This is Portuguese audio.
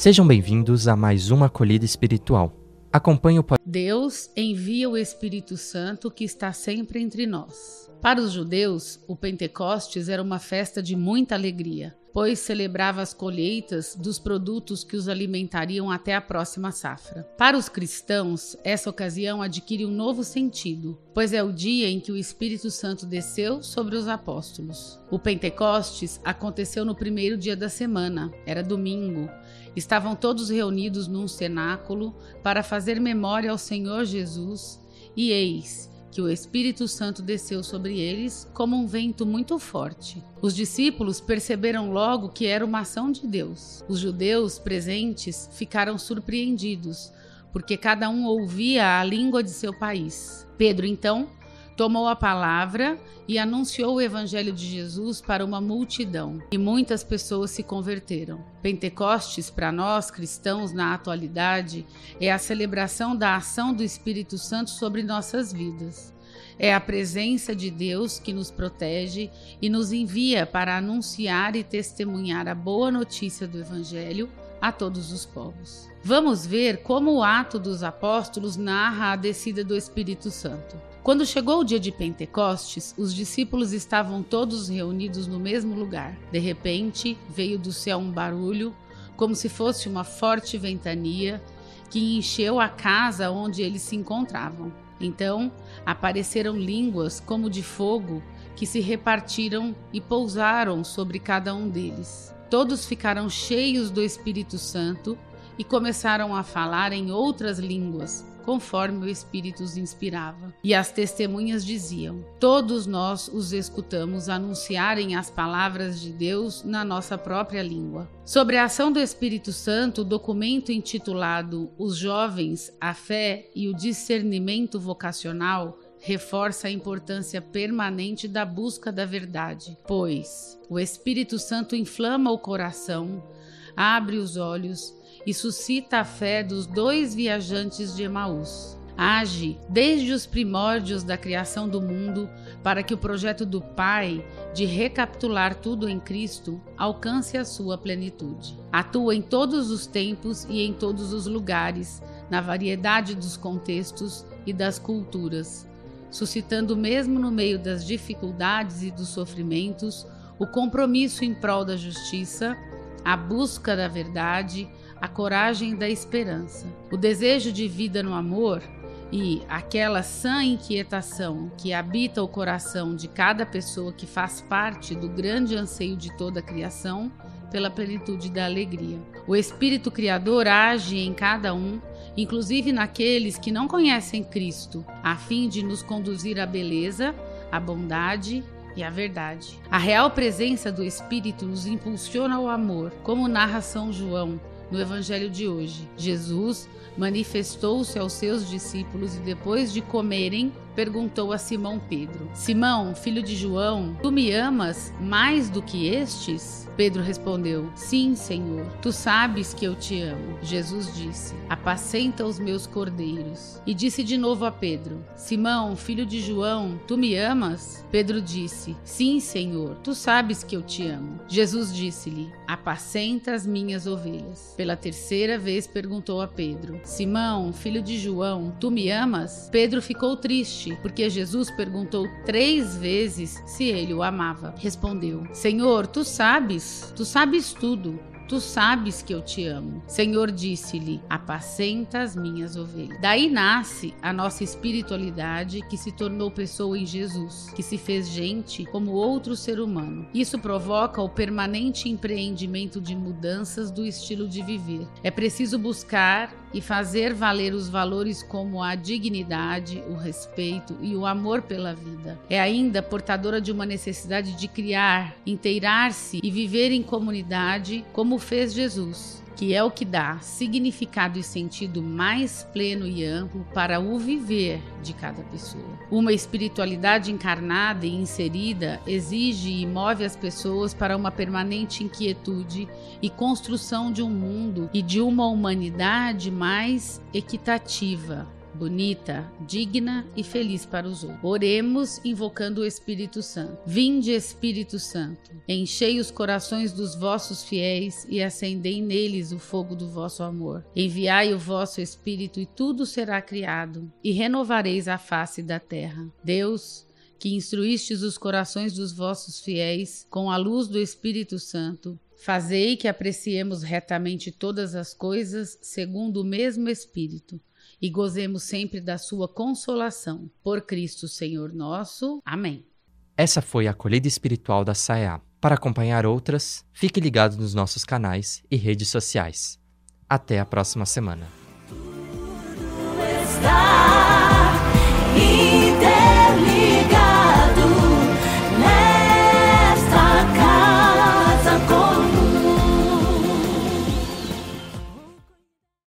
Sejam bem-vindos a mais uma acolhida espiritual. Acompanhe o Deus envia o Espírito Santo que está sempre entre nós. Para os judeus, o Pentecostes era uma festa de muita alegria pois celebrava as colheitas dos produtos que os alimentariam até a próxima safra. Para os cristãos, essa ocasião adquire um novo sentido, pois é o dia em que o Espírito Santo desceu sobre os apóstolos. O Pentecostes aconteceu no primeiro dia da semana, era domingo. Estavam todos reunidos num cenáculo para fazer memória ao Senhor Jesus, e eis que o Espírito Santo desceu sobre eles como um vento muito forte. Os discípulos perceberam logo que era uma ação de Deus. Os judeus presentes ficaram surpreendidos, porque cada um ouvia a língua de seu país. Pedro, então, tomou a palavra e anunciou o evangelho de Jesus para uma multidão, e muitas pessoas se converteram. Pentecostes, para nós cristãos na atualidade, é a celebração da ação do Espírito Santo sobre nossas vidas. É a presença de Deus que nos protege e nos envia para anunciar e testemunhar a boa notícia do Evangelho a todos os povos. Vamos ver como o ato dos apóstolos narra a descida do Espírito Santo. Quando chegou o dia de Pentecostes, os discípulos estavam todos reunidos no mesmo lugar. De repente, veio do céu um barulho, como se fosse uma forte ventania, que encheu a casa onde eles se encontravam. Então apareceram línguas como de fogo que se repartiram e pousaram sobre cada um deles. Todos ficaram cheios do Espírito Santo e começaram a falar em outras línguas, conforme o Espírito os inspirava. E as testemunhas diziam: Todos nós os escutamos anunciarem as palavras de Deus na nossa própria língua. Sobre a ação do Espírito Santo, o documento intitulado Os Jovens, a Fé e o Discernimento Vocacional reforça a importância permanente da busca da verdade, pois o Espírito Santo inflama o coração, abre os olhos e suscita a fé dos dois viajantes de Emaús. Age desde os primórdios da criação do mundo para que o projeto do Pai de recapitular tudo em Cristo alcance a sua plenitude. Atua em todos os tempos e em todos os lugares, na variedade dos contextos e das culturas, suscitando mesmo no meio das dificuldades e dos sofrimentos o compromisso em prol da justiça, a busca da verdade, a coragem da esperança, o desejo de vida no amor e aquela sã inquietação que habita o coração de cada pessoa que faz parte do grande anseio de toda a criação pela plenitude da alegria. O Espírito Criador age em cada um, inclusive naqueles que não conhecem Cristo, a fim de nos conduzir à beleza, à bondade e à verdade. A real presença do Espírito nos impulsiona ao amor, como narra São João no Evangelho de hoje. Jesus manifestou-se aos seus discípulos e depois de comerem, perguntou a Simão Pedro: Simão, filho de João, tu me amas mais do que estes? Pedro respondeu: Sim, Senhor, tu sabes que eu te amo. Jesus disse: Apacenta os meus cordeiros. E disse de novo a Pedro: Simão, filho de João, tu me amas? Pedro disse: Sim, Senhor, tu sabes que eu te amo. Jesus disse-lhe: Apacenta as minhas ovelhas. Pela terceira vez perguntou a Pedro: Simão, filho de João, tu me amas? Pedro ficou triste, porque Jesus perguntou três vezes se ele o amava. Respondeu: Senhor, tu sabes tu sabes tudo. Tu sabes que eu te amo. Senhor disse-lhe: Apacenta as minhas ovelhas. Daí nasce a nossa espiritualidade que se tornou pessoa em Jesus, que se fez gente como outro ser humano. Isso provoca o permanente empreendimento de mudanças do estilo de viver. É preciso buscar e fazer valer os valores como a dignidade, o respeito e o amor pela vida. É ainda portadora de uma necessidade de criar, inteirar-se e viver em comunidade como fez Jesus que é o que dá significado e sentido mais pleno e amplo para o viver de cada pessoa. Uma espiritualidade encarnada e inserida exige e move as pessoas para uma permanente inquietude e construção de um mundo e de uma humanidade mais equitativa bonita, digna e feliz para os outros. Oremos invocando o Espírito Santo. Vinde, Espírito Santo, enchei os corações dos vossos fiéis e acendei neles o fogo do vosso amor. Enviai o vosso Espírito e tudo será criado, e renovareis a face da terra. Deus, que instruístes os corações dos vossos fiéis com a luz do Espírito Santo, fazei que apreciemos retamente todas as coisas segundo o mesmo Espírito e gozemos sempre da sua consolação. Por Cristo Senhor nosso. Amém. Essa foi a acolhida espiritual da SAEA. Para acompanhar outras, fique ligado nos nossos canais e redes sociais. Até a próxima semana.